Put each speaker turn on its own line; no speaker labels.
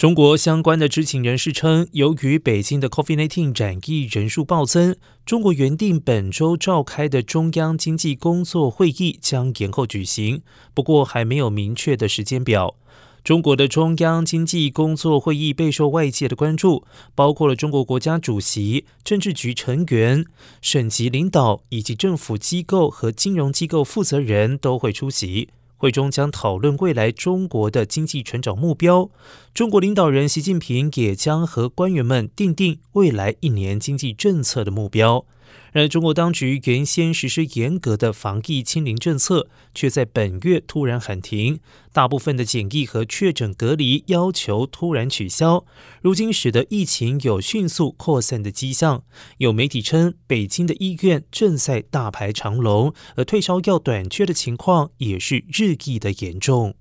中国相关的知情人士称，由于北京的 COVID-19 染疫人数暴增，中国原定本周召开的中央经济工作会议将延后举行，不过还没有明确的时间表。中国的中央经济工作会议备受外界的关注，包括了中国国家主席、政治局成员、省级领导以及政府机构和金融机构负责人都会出席。会中将讨论未来中国的经济成长目标，中国领导人习近平也将和官员们定定未来一年经济政策的目标。然而，中国当局原先实施严格的防疫清零政策，却在本月突然喊停，大部分的检疫和确诊隔离要求突然取消，如今使得疫情有迅速扩散的迹象。有媒体称，北京的医院正在大排长龙，而退烧药短缺的情况也是日益的严重。